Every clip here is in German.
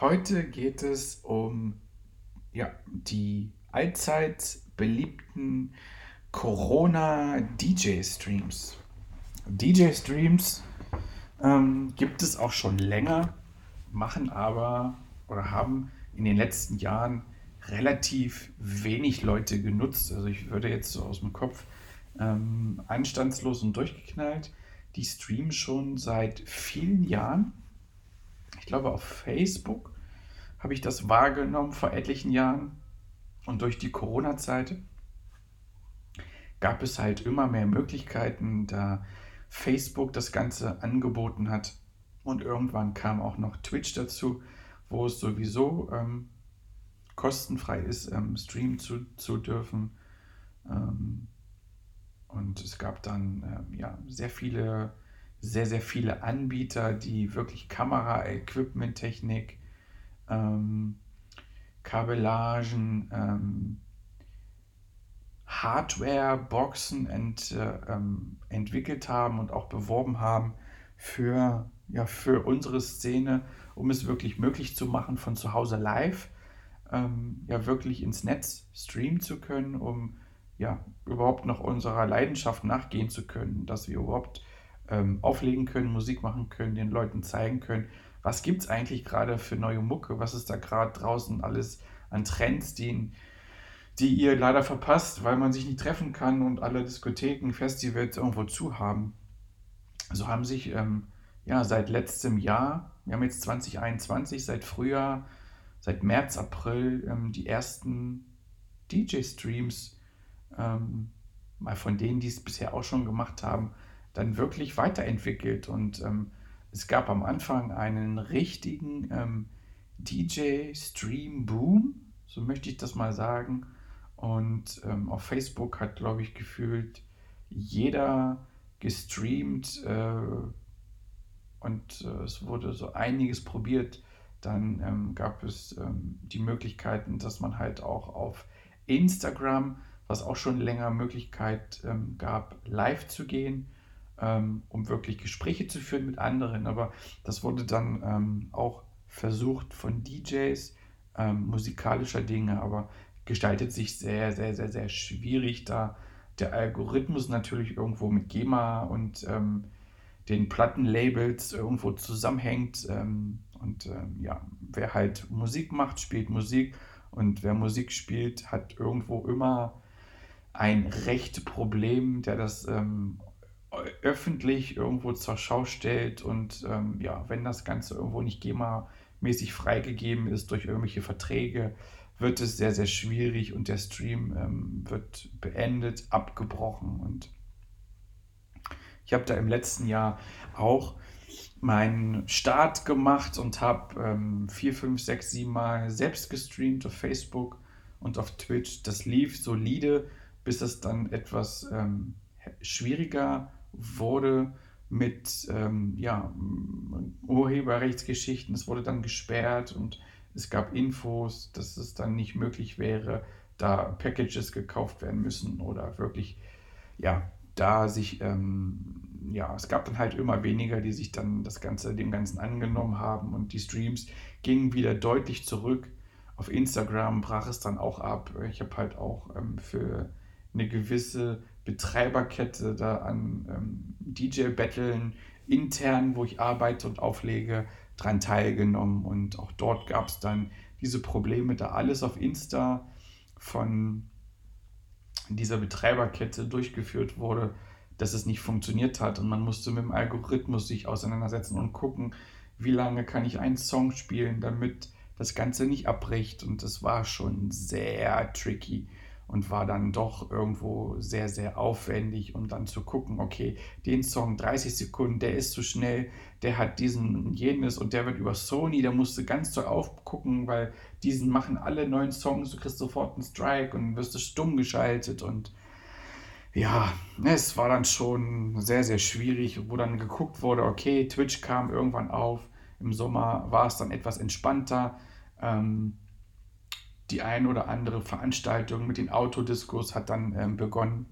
Heute geht es um ja, die allzeit beliebten Corona-DJ-Streams. DJ-Streams ähm, gibt es auch schon länger, machen aber oder haben in den letzten Jahren relativ wenig Leute genutzt. Also ich würde jetzt so aus dem Kopf ähm, anstandslos und durchgeknallt. Die streamen schon seit vielen Jahren. Ich glaube auf Facebook habe ich das wahrgenommen vor etlichen Jahren. Und durch die Corona-Zeit gab es halt immer mehr Möglichkeiten, da Facebook das Ganze angeboten hat. Und irgendwann kam auch noch Twitch dazu, wo es sowieso ähm, kostenfrei ist, ähm, streamen zu, zu dürfen. Ähm, und es gab dann ähm, ja, sehr viele, sehr, sehr viele Anbieter, die wirklich Kamera, Equipment-Technik, ähm, Kabellagen, ähm, Hardware-Boxen ent, äh, ähm, entwickelt haben und auch beworben haben für, ja, für unsere Szene, um es wirklich möglich zu machen, von zu Hause live ähm, ja wirklich ins Netz streamen zu können, um ja überhaupt noch unserer Leidenschaft nachgehen zu können, dass wir überhaupt ähm, auflegen können, Musik machen können, den Leuten zeigen können, was gibt es eigentlich gerade für neue Mucke, was ist da gerade draußen alles an Trends, die, die ihr leider verpasst, weil man sich nicht treffen kann und alle Diskotheken, Festivals irgendwo zu haben. So haben sich ähm, ja seit letztem Jahr, wir haben jetzt 2021, seit Frühjahr, seit März, April ähm, die ersten DJ-Streams, ähm, mal von denen, die es bisher auch schon gemacht haben, dann wirklich weiterentwickelt und ähm, es gab am Anfang einen richtigen ähm, DJ-Stream-Boom, so möchte ich das mal sagen. Und ähm, auf Facebook hat, glaube ich, gefühlt jeder gestreamt äh, und äh, es wurde so einiges probiert. Dann ähm, gab es ähm, die Möglichkeiten, dass man halt auch auf Instagram, was auch schon länger Möglichkeit ähm, gab, live zu gehen ähm, um wirklich Gespräche zu führen mit anderen. Aber das wurde dann ähm, auch versucht von DJs, ähm, musikalischer Dinge, aber gestaltet sich sehr, sehr, sehr, sehr schwierig, da der Algorithmus natürlich irgendwo mit GEMA und ähm, den Plattenlabels irgendwo zusammenhängt. Ähm, und ähm, ja, wer halt Musik macht, spielt Musik. Und wer Musik spielt, hat irgendwo immer ein Rechtproblem, der das ähm, öffentlich irgendwo zur Schau stellt und ähm, ja, wenn das Ganze irgendwo nicht GEMA-mäßig freigegeben ist durch irgendwelche Verträge, wird es sehr, sehr schwierig und der Stream ähm, wird beendet, abgebrochen und ich habe da im letzten Jahr auch meinen Start gemacht und habe ähm, vier, fünf, sechs, sieben Mal selbst gestreamt auf Facebook und auf Twitch. Das lief solide, bis es dann etwas ähm, schwieriger wurde mit ähm, ja, Urheberrechtsgeschichten. Es wurde dann gesperrt und es gab Infos, dass es dann nicht möglich wäre, da Packages gekauft werden müssen oder wirklich, ja, da sich, ähm, ja, es gab dann halt immer weniger, die sich dann das Ganze, dem Ganzen angenommen haben und die Streams gingen wieder deutlich zurück. Auf Instagram brach es dann auch ab. Ich habe halt auch ähm, für eine gewisse Betreiberkette da an ähm, DJ-Battlen intern, wo ich arbeite und auflege, dran teilgenommen. Und auch dort gab es dann diese Probleme, da alles auf Insta von dieser Betreiberkette durchgeführt wurde, dass es nicht funktioniert hat. Und man musste mit dem Algorithmus sich auseinandersetzen und gucken, wie lange kann ich einen Song spielen, damit das Ganze nicht abbricht. Und das war schon sehr tricky. Und war dann doch irgendwo sehr, sehr aufwendig, um dann zu gucken, okay, den Song 30 Sekunden, der ist zu schnell, der hat diesen und jenes und der wird über Sony, da musst du ganz so aufgucken, weil diesen machen alle neuen Songs, du kriegst sofort einen Strike und wirst du stumm geschaltet und ja, es war dann schon sehr, sehr schwierig, wo dann geguckt wurde, okay, Twitch kam irgendwann auf, im Sommer war es dann etwas entspannter. Ähm, die ein oder andere Veranstaltung mit den Autodiskos hat dann ähm, begonnen.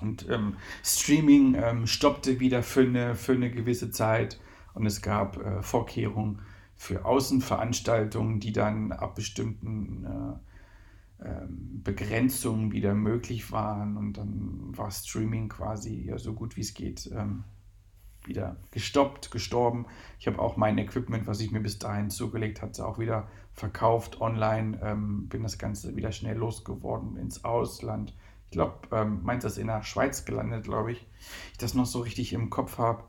Und ähm, Streaming ähm, stoppte wieder für eine, für eine gewisse Zeit und es gab äh, Vorkehrungen für Außenveranstaltungen, die dann ab bestimmten äh, äh, Begrenzungen wieder möglich waren und dann war Streaming quasi ja, so gut wie es geht ähm, wieder gestoppt, gestorben. Ich habe auch mein Equipment, was ich mir bis dahin zugelegt hatte, auch wieder verkauft online. Ähm, bin das Ganze wieder schnell losgeworden ins Ausland. Ich glaube, ähm, meint das in der Schweiz gelandet, glaube ich. Ich das noch so richtig im Kopf habe.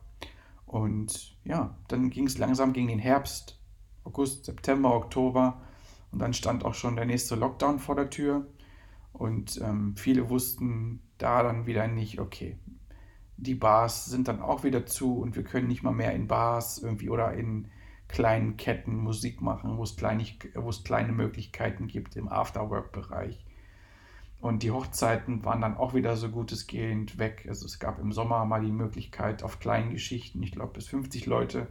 Und ja, dann ging es langsam gegen den Herbst, August, September, Oktober. Und dann stand auch schon der nächste Lockdown vor der Tür. Und ähm, viele wussten da dann wieder nicht, okay, die Bars sind dann auch wieder zu und wir können nicht mal mehr in Bars irgendwie oder in kleinen Ketten Musik machen, wo es, kleinig, wo es kleine Möglichkeiten gibt im Afterwork-Bereich. Und die Hochzeiten waren dann auch wieder so gut gehend weg. Also es gab im Sommer mal die Möglichkeit auf kleinen Geschichten, ich glaube bis 50 Leute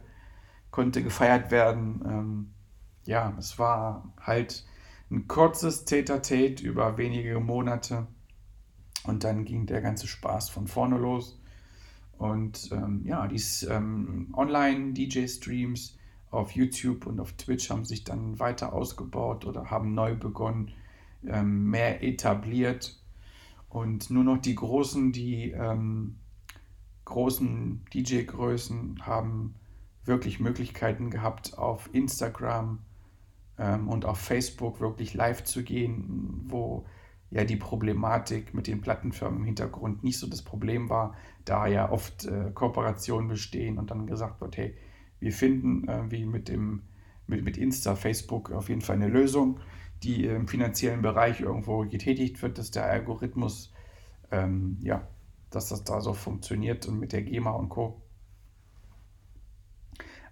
konnte gefeiert werden. Ähm, ja, es war halt ein kurzes Tete-a-Tete über wenige Monate und dann ging der ganze Spaß von vorne los. Und ähm, ja, die ähm, Online-DJ-Streams auf YouTube und auf Twitch haben sich dann weiter ausgebaut oder haben neu begonnen, ähm, mehr etabliert. Und nur noch die großen, die ähm, großen DJ-Größen haben wirklich Möglichkeiten gehabt, auf Instagram ähm, und auf Facebook wirklich live zu gehen, wo ja die Problematik mit den Plattenfirmen im Hintergrund nicht so das Problem war, da ja oft äh, Kooperationen bestehen und dann gesagt wird, hey, wir finden äh, wie mit dem mit, mit Insta, Facebook auf jeden Fall eine Lösung, die im finanziellen Bereich irgendwo getätigt wird, dass der Algorithmus, ähm, ja, dass das da so funktioniert und mit der GEMA und Co.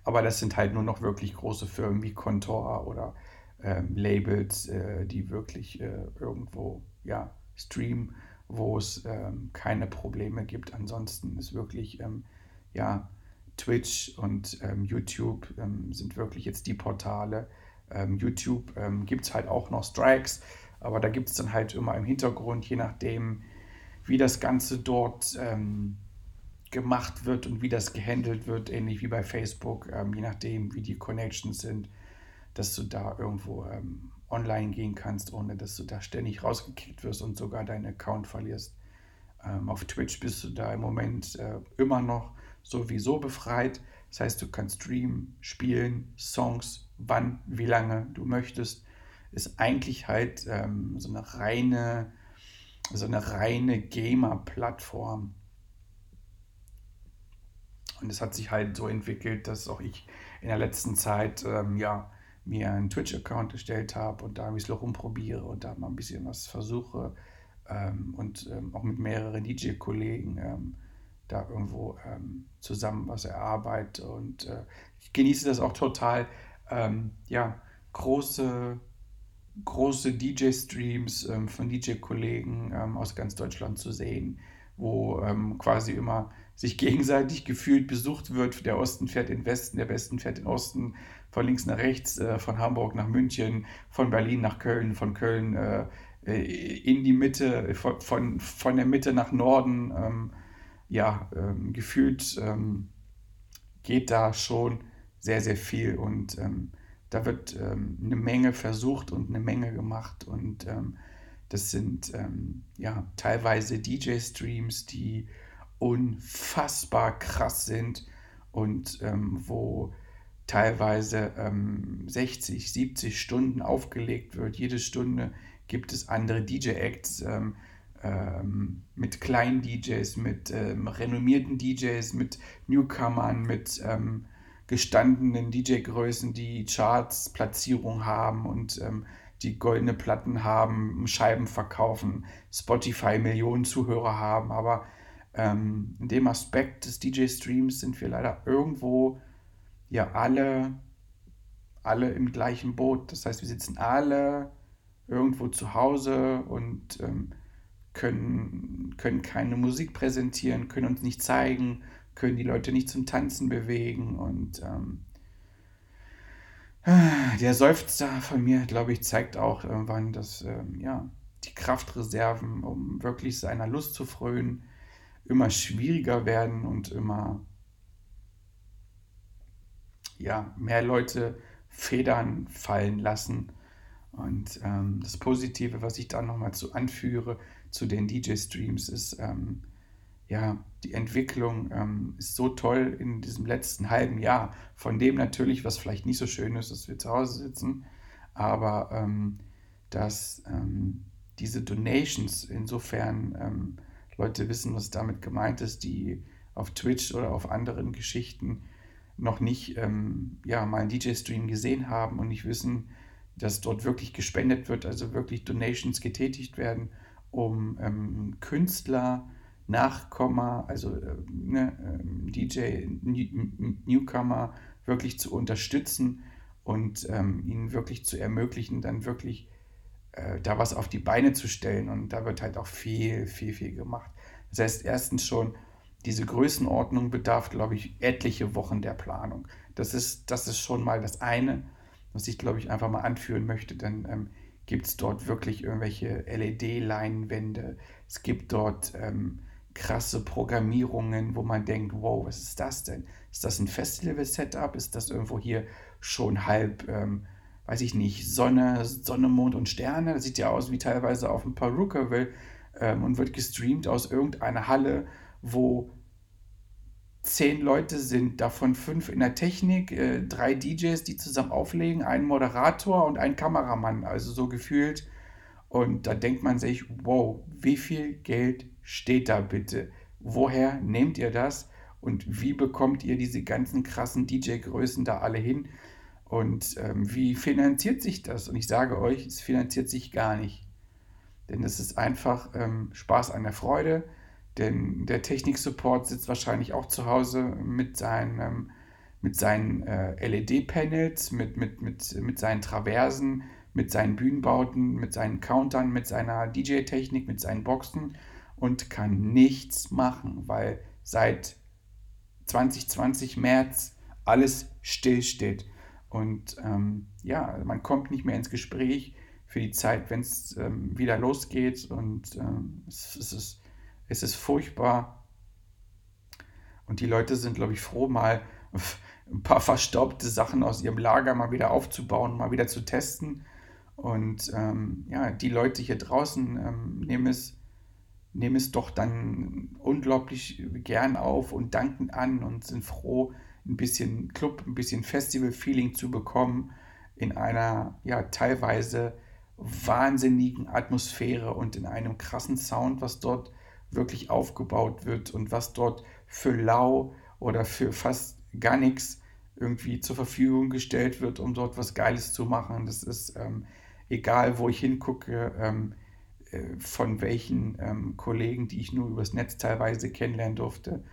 Aber das sind halt nur noch wirklich große Firmen wie Contor oder ähm, Labels, äh, die wirklich äh, irgendwo ja, streamen, wo es ähm, keine Probleme gibt. Ansonsten ist wirklich ähm, ja, Twitch und ähm, YouTube ähm, sind wirklich jetzt die Portale. Ähm, YouTube gibt es halt auch noch Strikes, aber da gibt es dann halt immer im Hintergrund, je nachdem, wie das Ganze dort gemacht wird und wie das gehandelt wird, ähnlich wie bei Facebook, je nachdem, wie die Connections sind dass du da irgendwo ähm, online gehen kannst, ohne dass du da ständig rausgekickt wirst und sogar deinen Account verlierst. Ähm, auf Twitch bist du da im Moment äh, immer noch sowieso befreit. Das heißt, du kannst streamen, spielen, Songs, wann, wie lange du möchtest. Ist eigentlich halt ähm, so eine reine, so eine reine Gamer-Plattform. Und es hat sich halt so entwickelt, dass auch ich in der letzten Zeit ähm, ja mir einen Twitch-Account erstellt habe und da ein bisschen rumprobiere und da mal ein bisschen was versuche ähm, und ähm, auch mit mehreren DJ-Kollegen ähm, da irgendwo ähm, zusammen was erarbeite und äh, ich genieße das auch total, ähm, ja, große, große DJ-Streams ähm, von DJ-Kollegen aus ganz Deutschland zu sehen, wo quasi immer sich gegenseitig gefühlt besucht wird. Der Osten fährt in den Westen, der Westen fährt in den Osten, von links nach rechts, äh, von Hamburg nach München, von Berlin nach Köln, von Köln äh, äh in die Mitte, von, von, von der Mitte nach Norden. Ähm, ja, ähm, gefühlt ähm, geht da schon sehr, sehr viel und da wird eine Menge versucht und eine Menge gemacht und das sind ja teilweise DJ-Streams, die unfassbar krass sind und ähm, wo teilweise ähm, 60, 70 Stunden aufgelegt wird. Jede Stunde gibt es andere DJ-Acts ähm, ähm, mit kleinen DJs, mit ähm, renommierten DJs, mit Newcomern, mit ähm, gestandenen DJ-Größen, die Charts, Platzierung haben und die goldene Platten haben, Scheiben verkaufen, Spotify Millionen Zuhörer haben, aber ähm, in dem Aspekt des DJ-Streams sind wir leider irgendwo ja alle, alle im gleichen Boot. Das heißt, wir sitzen alle irgendwo zu Hause und ähm, können, können keine Musik präsentieren, können uns nicht zeigen, können die Leute nicht zum Tanzen bewegen und ähm, der Seufzer von mir, glaube ich, zeigt auch irgendwann, dass ähm, ja, die Kraftreserven, um wirklich seiner Lust zu frönen, immer schwieriger werden und immer ja, mehr Leute Federn fallen lassen. Und ähm, das Positive, was ich da nochmal zu anführe zu den DJ-Streams, ist, ähm, ja, die Entwicklung ähm, ist so toll in diesem letzten halben Jahr. Von dem natürlich, was vielleicht nicht so schön ist, dass wir zu Hause sitzen, aber ähm, dass ähm, diese Donations insofern ähm, Leute wissen, was damit gemeint ist, die auf Twitch oder auf anderen Geschichten noch nicht ähm, ja, mal einen DJ-Stream gesehen haben und nicht wissen, dass dort wirklich gespendet wird, also wirklich Donations getätigt werden, um ähm, Künstler, Nachkommer, also äh, ne, ähm, DJ, Newcomer wirklich zu unterstützen und ähm, ihnen wirklich zu ermöglichen, dann wirklich äh, da was auf die Beine zu stellen. Und da wird halt auch viel, viel, viel gemacht. Das heißt, erstens schon, diese Größenordnung bedarf, glaube ich, etliche Wochen der Planung. Das ist, das ist schon mal das eine, was ich, glaube ich, einfach mal anführen möchte. Dann ähm, gibt es dort wirklich irgendwelche LED-Leinwände. Es gibt dort ähm, krasse Programmierungen, wo man denkt, wow, was ist das denn? Ist das ein Festival-Setup? Ist das irgendwo hier schon halb, ähm, weiß ich nicht, Sonne, Sonne, Mond und Sterne? Das sieht ja aus wie teilweise auf ein paar Rookerville ähm, und wird gestreamt aus irgendeiner Halle, wo zehn Leute sind, davon fünf in der Technik, äh, drei DJs, die zusammen auflegen, ein Moderator und ein Kameramann, also so gefühlt. Und da denkt man sich, wow, wie viel Geld steht da bitte? Woher nehmt ihr das? Und wie bekommt ihr diese ganzen krassen DJ-Größen da alle hin? Und ähm, wie finanziert sich das? Und ich sage euch, es finanziert sich gar nicht. Denn es ist einfach ähm, Spaß an der Freude denn der Technik-Support sitzt wahrscheinlich auch zu Hause mit seinen, ähm, mit seinen äh, LED-Panels, mit, mit, mit, mit seinen Traversen, mit seinen Bühnenbauten, mit seinen Countern, mit seiner DJ-Technik, mit seinen Boxen und kann nichts machen, weil seit 2020 März alles stillsteht. Und ähm, ja, man kommt nicht mehr ins Gespräch für die Zeit, wenn es ähm, wieder losgeht. Und ähm, es, es, ist es ist furchtbar. Und die Leute sind, glaube ich, froh, mal ein paar verstaubte Sachen aus ihrem Lager mal wieder aufzubauen, mal wieder zu testen. Und ähm, ja, die Leute hier draußen ähm, nehmen, es, nehmen es doch dann unglaublich gern auf und danken an und sind froh, ein bisschen Club, ein bisschen Festival-Feeling zu bekommen in einer ja teilweise wahnsinnigen Atmosphäre und in einem krassen Sound, was dort wirklich aufgebaut wird und was dort für lau oder für fast gar nichts irgendwie zur Verfügung gestellt wird, um dort was Geiles zu machen. Das ist ähm, egal, wo ich hingucke, ähm, äh, von welchen ähm, Kollegen, die ich nur übers Netz teilweise kennenlernen durfte.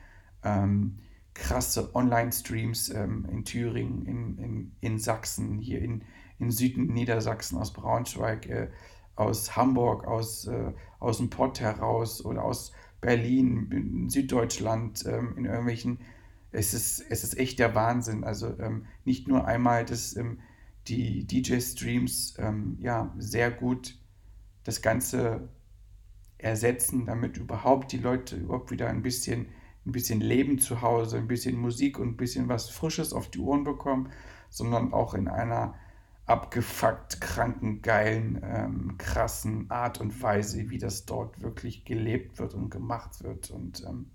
Krasse Online-Streams ähm, in Thüringen, in, in, in Sachsen, hier in, in Süden Niedersachsen, aus Braunschweig. Äh, aus Hamburg, aus, äh, aus dem Pott heraus oder aus Berlin, in Süddeutschland, ähm, in irgendwelchen, es ist, es ist echt der Wahnsinn. Also ähm, nicht nur einmal, dass ähm, die DJ-Streams ähm, ja sehr gut das Ganze ersetzen, damit überhaupt die Leute überhaupt wieder ein bisschen, ein bisschen Leben zu Hause, ein bisschen Musik und ein bisschen was Frisches auf die Ohren bekommen, sondern auch in einer abgefuckt kranken, geilen, ähm, krassen Art und Weise, wie das dort wirklich gelebt wird und gemacht wird. Und ähm,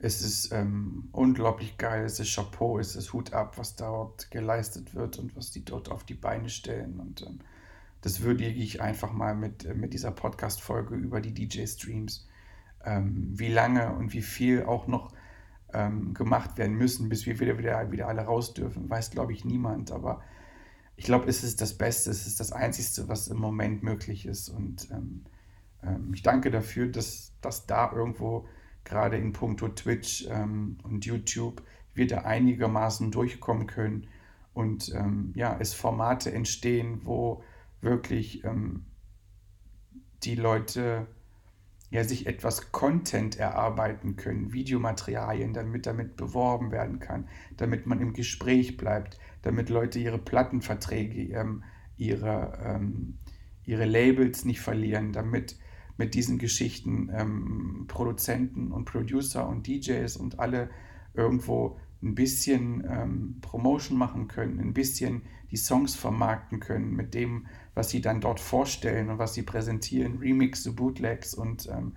es ist ähm, unglaublich geil, es ist Chapeau, es ist Hut ab, was dort geleistet wird und was die dort auf die Beine stellen. Und ähm, das würdige ich einfach mal mit, äh, mit dieser Podcast-Folge über die DJ-Streams. Ähm, wie lange und wie viel auch noch ähm, gemacht werden müssen, bis wir wieder, wieder, wieder alle raus dürfen, weiß, glaube ich, niemand. Aber ich glaube, es ist das Beste, es ist das Einzige, was im Moment möglich ist. Und ähm, ähm, ich danke dafür, dass, dass da irgendwo gerade in puncto Twitch ähm, und YouTube wir da einigermaßen durchkommen können und ähm, ja, es Formate entstehen, wo wirklich die Leute ja sich etwas Content erarbeiten können, Videomaterialien, damit damit beworben werden kann, damit man im Gespräch bleibt, damit Leute ihre Plattenverträge, ähm, ihre, ähm, ihre Labels nicht verlieren, damit mit diesen Geschichten ähm, Produzenten und Producer und DJs und alle irgendwo ein bisschen ähm, Promotion machen können, ein bisschen die Songs vermarkten können mit dem, was sie dann dort vorstellen und was sie präsentieren, Remixe, Bootlegs und ähm,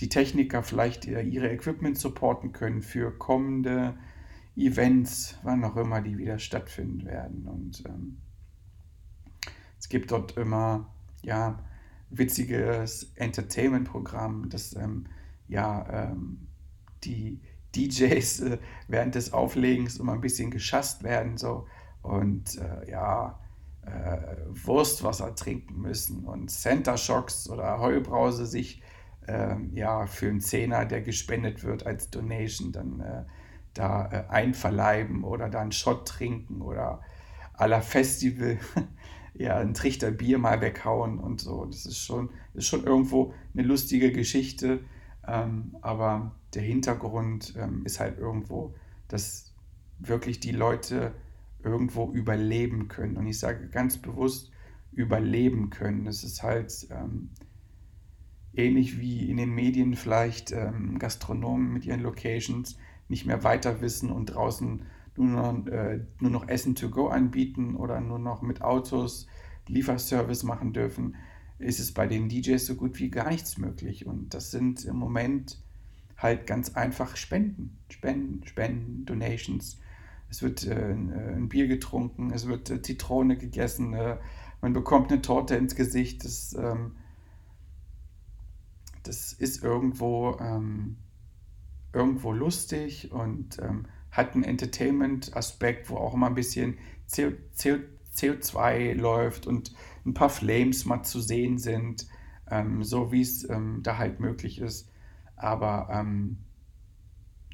die Techniker vielleicht ihre Equipment supporten können für kommende Events, wann auch immer die wieder stattfinden werden. Und ähm, es gibt dort immer ja witziges Entertainment-Programm, das ähm, ja ähm, die DJs äh, während des Auflegens immer ein bisschen geschasst werden so und äh, ja äh, Wurstwasser trinken müssen und Center Shocks oder Heulbrause sich ähm, ja für einen Zehner, der gespendet wird als Donation, dann äh, da äh, einverleiben oder da einen Shot trinken oder la Festival ja einen Trichter Bier mal weghauen und so. Das ist schon, ist schon irgendwo eine lustige Geschichte, ähm, aber der Hintergrund ähm, ist halt irgendwo, dass wirklich die Leute irgendwo überleben können. Und ich sage ganz bewusst überleben können. Das ist halt ähm, ähnlich wie in den Medien vielleicht ähm, Gastronomen mit ihren Locations nicht mehr weiter wissen und draußen nur noch, äh, nur noch Essen to go anbieten oder nur noch mit Autos Lieferservice machen dürfen, ist es bei den DJs so gut wie gar nichts möglich. Und das sind im Moment halt ganz einfach Spenden, Spenden, Spenden, Donations. Es wird äh, ein Bier getrunken, es wird äh, Zitrone gegessen, äh, man bekommt eine Torte ins Gesicht. Das, ähm, das ist irgendwo, ähm, irgendwo lustig und ähm, hat einen Entertainment-Aspekt, wo auch immer ein bisschen CO, CO, CO2 läuft und ein paar Flames mal zu sehen sind, ähm, so wie es ähm, da halt möglich ist. Aber ähm,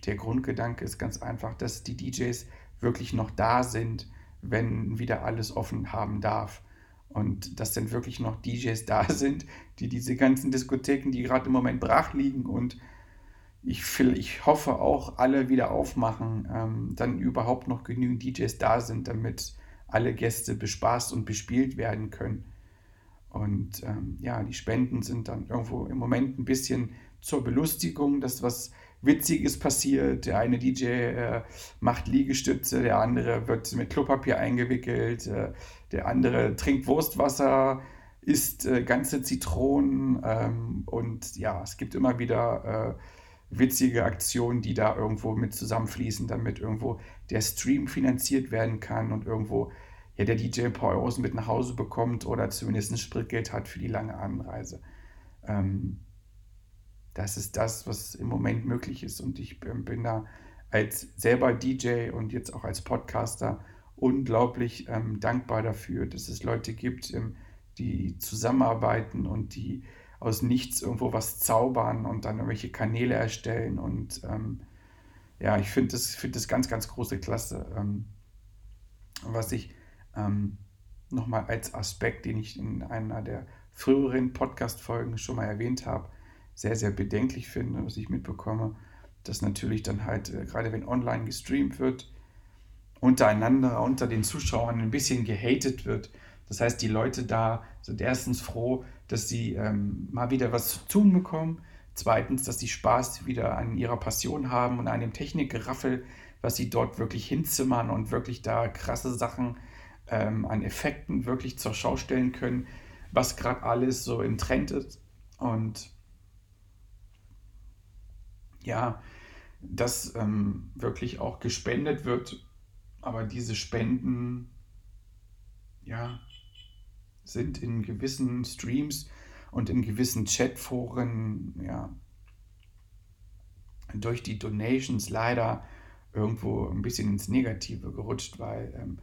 der Grundgedanke ist ganz einfach, dass die DJs wirklich noch da sind, wenn wieder alles offen haben darf. Und dass dann wirklich noch DJs da sind, die diese ganzen Diskotheken, die gerade im Moment brach liegen und ich, ich hoffe auch alle wieder aufmachen, ähm, dann überhaupt noch genügend DJs da sind, damit alle Gäste bespaßt und bespielt werden können. Und ähm, ja, die Spenden sind dann irgendwo im Moment ein bisschen zur Belustigung, dass was Witziges passiert. Der eine DJ äh, macht Liegestütze, der andere wird mit Klopapier eingewickelt, äh, der andere trinkt Wurstwasser, isst äh, ganze Zitronen ähm, und ja, es gibt immer wieder äh, witzige Aktionen, die da irgendwo mit zusammenfließen, damit irgendwo der Stream finanziert werden kann und irgendwo ja, der DJ ein paar Euros mit nach Hause bekommt oder zumindest ein Spritgeld hat für die lange Anreise. Ähm, das ist das, was im Moment möglich ist und ich bin, bin da als selber DJ und jetzt auch als Podcaster unglaublich ähm, dankbar dafür, dass es Leute gibt, ähm, die zusammenarbeiten und die aus nichts irgendwo was zaubern und dann irgendwelche Kanäle erstellen. Und ähm, ja, ich finde das, find das ganz, ganz große Klasse. Ähm, was ich ähm, nochmal als Aspekt, den ich in einer der früheren Podcast-Folgen schon mal erwähnt habe, sehr, sehr bedenklich finde, was ich mitbekomme, dass natürlich dann halt, äh, gerade wenn online gestreamt wird, untereinander, unter den Zuschauern ein bisschen gehatet wird. Das heißt, die Leute da sind erstens froh, dass sie ähm, mal wieder was zu tun bekommen. Zweitens, dass sie Spaß wieder an ihrer Passion haben und an dem Technikgeraffel, was sie dort wirklich hinzimmern und wirklich da krasse Sachen ähm, an Effekten wirklich zur Schau stellen können, was gerade alles so im Trend ist. Und ja, dass ähm, wirklich auch gespendet wird, aber diese Spenden, ja, sind in gewissen Streams und in gewissen Chatforen ja, durch die Donations leider irgendwo ein bisschen ins Negative gerutscht, weil ähm,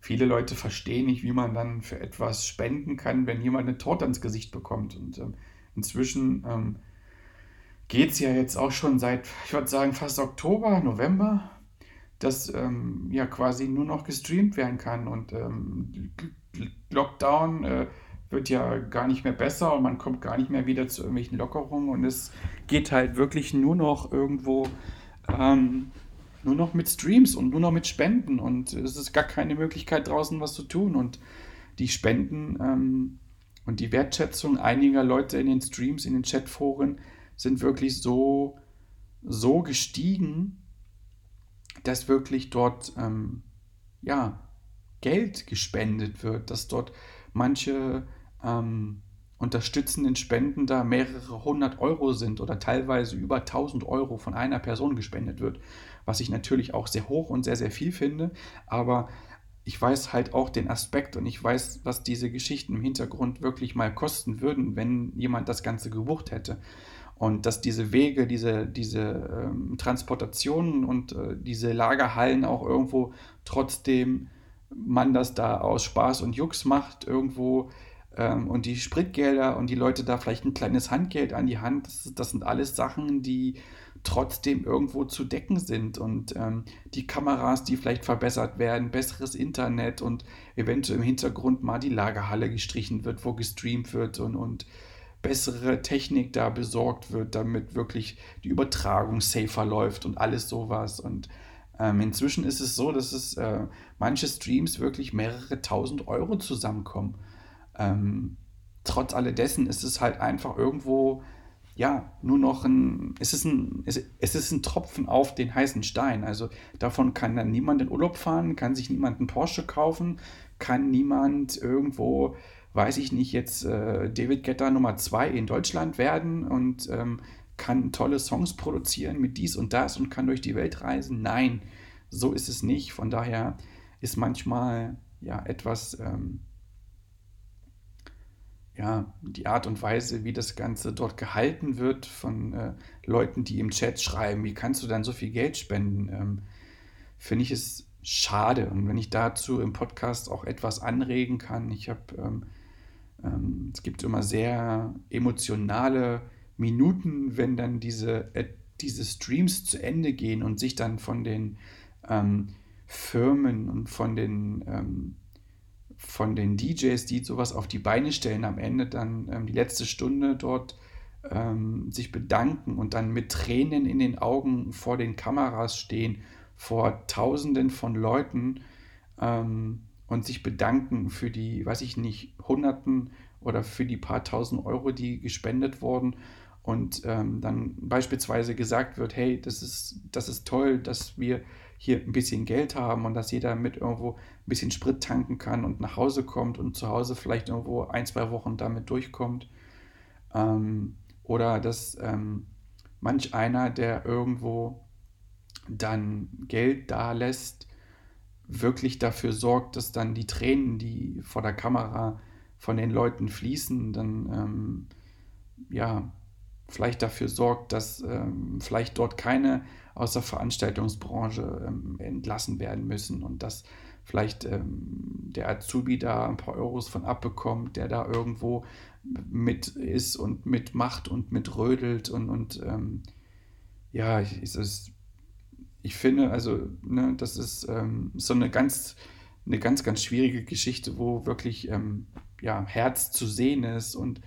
viele Leute verstehen nicht, wie man dann für etwas spenden kann, wenn jemand eine Torte ins Gesicht bekommt. Und ähm, inzwischen ähm, geht es ja jetzt auch schon seit, ich würde sagen, fast Oktober, November, dass ähm, ja quasi nur noch gestreamt werden kann. Und ähm, Lockdown äh, wird ja gar nicht mehr besser und man kommt gar nicht mehr wieder zu irgendwelchen Lockerungen. Und es geht halt wirklich nur noch irgendwo ähm, nur noch mit Streams und nur noch mit Spenden. Und es ist gar keine Möglichkeit draußen was zu tun. Und die Spenden ähm, und die Wertschätzung einiger Leute in den Streams, in den Chatforen sind wirklich so, so gestiegen, dass wirklich dort ähm, ja, Geld gespendet wird, dass dort manche ähm, unterstützenden Spenden da mehrere hundert Euro sind oder teilweise über 1000 Euro von einer Person gespendet wird, was ich natürlich auch sehr hoch und sehr, sehr viel finde, aber ich weiß halt auch den Aspekt und ich weiß, was diese Geschichten im Hintergrund wirklich mal kosten würden, wenn jemand das Ganze gewucht hätte. Und dass diese Wege, diese, diese ähm, Transportationen und äh, diese Lagerhallen auch irgendwo trotzdem man das da aus Spaß und Jux macht, irgendwo ähm, und die Spritgelder und die Leute da vielleicht ein kleines Handgeld an die Hand, das, das sind alles Sachen, die trotzdem irgendwo zu decken sind. Und ähm, die Kameras, die vielleicht verbessert werden, besseres Internet und eventuell im Hintergrund mal die Lagerhalle gestrichen wird, wo gestreamt wird und, und bessere Technik da besorgt wird, damit wirklich die Übertragung safer läuft und alles sowas. Und ähm, inzwischen ist es so, dass es äh, manche Streams wirklich mehrere tausend Euro zusammenkommen. Ähm, trotz alledessen ist es halt einfach irgendwo ja, nur noch ein, es ist ein, es, es ist ein Tropfen auf den heißen Stein. Also davon kann dann niemand in Urlaub fahren, kann sich niemand einen Porsche kaufen, kann niemand irgendwo, weiß ich nicht, jetzt äh, David Getter Nummer 2 in Deutschland werden und ähm, kann tolle Songs produzieren mit dies und das und kann durch die Welt reisen. Nein, so ist es nicht. Von daher ist manchmal ja etwas ähm, ja, die Art und Weise, wie das Ganze dort gehalten wird von äh, Leuten, die im Chat schreiben, wie kannst du dann so viel Geld spenden, ähm, finde ich es schade. Und wenn ich dazu im Podcast auch etwas anregen kann, ich habe, ähm, ähm, es gibt immer sehr emotionale Minuten, wenn dann diese, äh, diese Streams zu Ende gehen und sich dann von den ähm, Firmen und von den ähm, von den DJs, die sowas auf die Beine stellen, am Ende dann ähm, die letzte Stunde dort ähm, sich bedanken und dann mit Tränen in den Augen vor den Kameras stehen, vor Tausenden von Leuten und sich bedanken für die, weiß ich nicht, Hunderten oder für die paar tausend Euro, die gespendet wurden und ähm, dann beispielsweise gesagt wird, hey, das ist, das ist toll, dass wir hier ein bisschen Geld haben und dass jeder mit irgendwo ein bisschen Sprit tanken kann und nach Hause kommt und zu Hause vielleicht irgendwo ein, zwei Wochen damit durchkommt. Ähm, oder dass ähm, manch einer, der irgendwo dann Geld da lässt, wirklich dafür sorgt, dass dann die Tränen, die vor der Kamera von den Leuten fließen, dann ähm, ja vielleicht dafür sorgt, dass ähm, vielleicht dort keine aus der Veranstaltungsbranche ähm, entlassen werden müssen und dass vielleicht ähm, der Azubi da ein paar Euros von abbekommt, der da irgendwo mit ist und mitmacht und mitrödelt und, und ähm, ja, ich, ist, ich finde, also, ne, das ist ähm, so eine ganz, eine ganz, ganz schwierige Geschichte, wo wirklich ja, Herz zu sehen ist und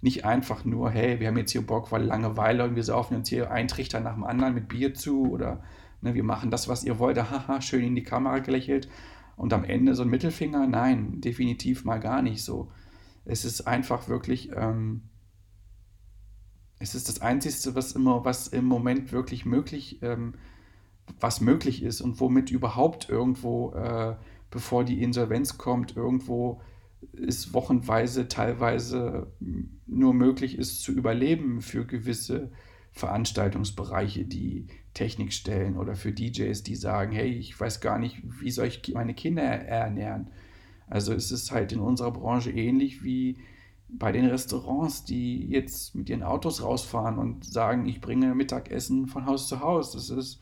nicht einfach nur, hey, wir haben jetzt hier Bock, weil Langeweile und wir saufen uns hier einen Trichter nach dem anderen mit Bier zu oder ne, wir machen das, was ihr wollt, haha, schön in die Kamera gelächelt und am Ende so ein Mittelfinger? Nein, definitiv mal gar nicht so. Es ist einfach wirklich, ähm, es ist das Einzige, was immer, was im Moment wirklich möglich, ähm, was möglich ist und womit überhaupt irgendwo, äh, bevor die Insolvenz kommt, irgendwo es wochenweise teilweise nur möglich ist zu überleben für gewisse Veranstaltungsbereiche, die Technik stellen oder für DJs, die sagen, hey, ich weiß gar nicht, wie soll ich meine Kinder ernähren. Also es ist halt in unserer Branche ähnlich wie bei den Restaurants, die jetzt mit ihren Autos rausfahren und sagen, ich bringe Mittagessen von Haus zu Haus. Das ist,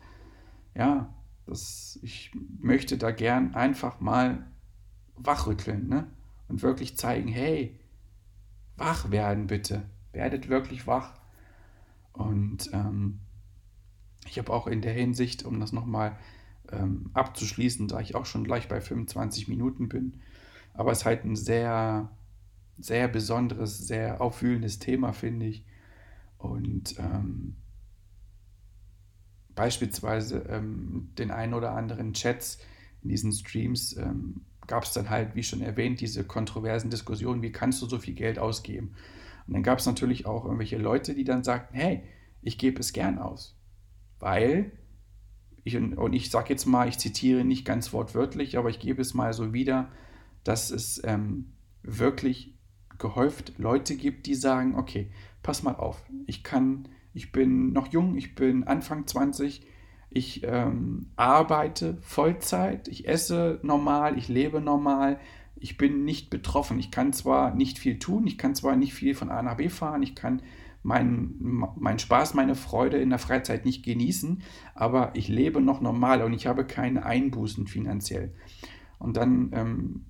ja, das, ich möchte da gern einfach mal wachrütteln ne? Und wirklich zeigen, hey, wach werden bitte, werdet wirklich wach. Und ähm, ich habe auch in der Hinsicht, um das nochmal ähm, abzuschließen, da ich auch schon gleich bei 25 Minuten bin, aber es ist halt ein sehr, sehr besonderes, sehr aufwühlendes Thema, finde ich. Und ähm, beispielsweise ähm, den einen oder anderen Chats in diesen Streams ähm, gab es dann halt, wie schon erwähnt, diese kontroversen Diskussionen, wie kannst du so viel Geld ausgeben? Und dann gab es natürlich auch irgendwelche Leute, die dann sagten, hey, ich gebe es gern aus. Weil, ich, und ich sage jetzt mal, ich zitiere nicht ganz wortwörtlich, aber ich gebe es mal so wieder, dass es ähm, wirklich gehäuft Leute gibt, die sagen, okay, pass mal auf, ich kann, ich bin noch jung, ich bin Anfang 20, ich ähm, arbeite Vollzeit, ich esse normal, ich lebe normal, ich bin nicht betroffen. Ich kann zwar nicht viel tun, ich kann zwar nicht viel von A nach B fahren, ich kann meinen mein Spaß, meine Freude in der Freizeit nicht genießen, aber ich lebe noch normal und ich habe keine Einbußen finanziell. Und dann ähm,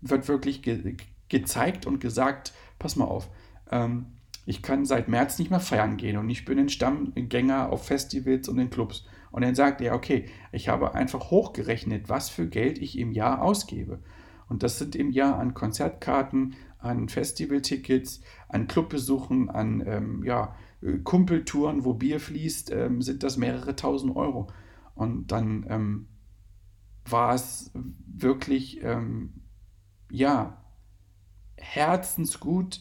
wird wirklich ge gezeigt und gesagt, pass mal auf, ähm, ich kann seit März nicht mehr feiern gehen und ich bin ein Stammgänger auf Festivals und in Clubs. Und dann sagt er, okay, ich habe einfach hochgerechnet, was für Geld ich im Jahr ausgebe. Und das sind im Jahr an Konzertkarten, an Festivaltickets, an Clubbesuchen, an ähm, ja, Kumpeltouren, wo Bier fließt, ähm, sind das mehrere tausend Euro. Und dann ähm, war es wirklich, ähm, ja, herzensgut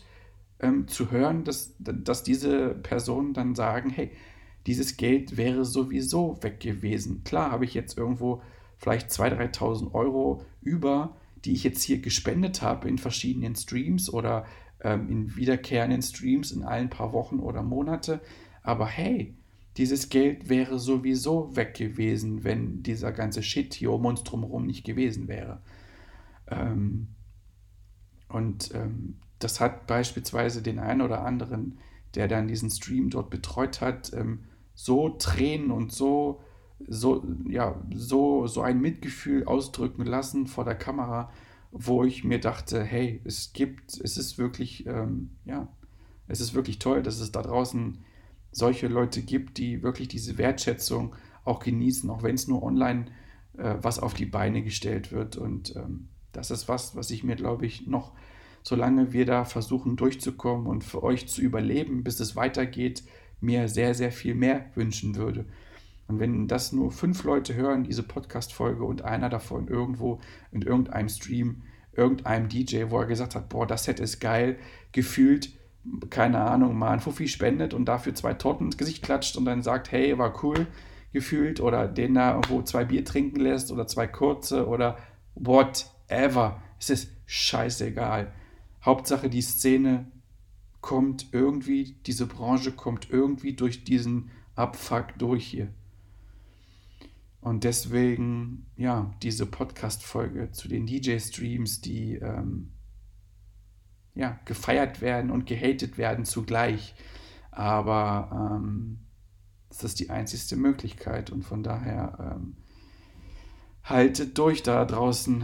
ähm, zu hören, dass, dass diese Personen dann sagen, hey, dieses Geld wäre sowieso weg gewesen. Klar habe ich jetzt irgendwo vielleicht 2.000, 3.000 Euro über, die ich jetzt hier gespendet habe in verschiedenen Streams oder ähm, in wiederkehrenden Streams in allen paar Wochen oder Monate. Aber hey, dieses Geld wäre sowieso weg gewesen, wenn dieser ganze Shit hier um uns drumherum nicht gewesen wäre. Ähm, und ähm, das hat beispielsweise den einen oder anderen, der dann diesen Stream dort betreut hat, ähm, so Tränen und so, so, ja, so, so ein Mitgefühl ausdrücken lassen vor der Kamera, wo ich mir dachte, hey, es gibt, es ist wirklich, ähm, ja, es ist wirklich toll, dass es da draußen solche Leute gibt, die wirklich diese Wertschätzung auch genießen, auch wenn es nur online äh, was auf die Beine gestellt wird. Und ähm, das ist was, was ich mir, glaube ich, noch solange wir da versuchen durchzukommen und für euch zu überleben, bis es weitergeht, mir sehr, sehr viel mehr wünschen würde. Und wenn das nur fünf Leute hören, diese Podcast-Folge und einer davon irgendwo in irgendeinem Stream, irgendeinem DJ, wo er gesagt hat, boah, das Set ist geil, gefühlt, keine Ahnung, mal ein Fuffi spendet und dafür zwei Torten ins Gesicht klatscht und dann sagt, hey, war cool, gefühlt, oder den da irgendwo zwei Bier trinken lässt oder zwei kurze oder whatever. Es ist scheißegal. Hauptsache, die Szene kommt irgendwie, diese Branche kommt irgendwie durch diesen Abfuck durch hier. Und deswegen, ja, diese Podcast-Folge zu den DJ-Streams, die ähm, ja, gefeiert werden und gehatet werden zugleich. Aber ähm, das ist die einzigste Möglichkeit und von daher ähm, haltet durch da draußen.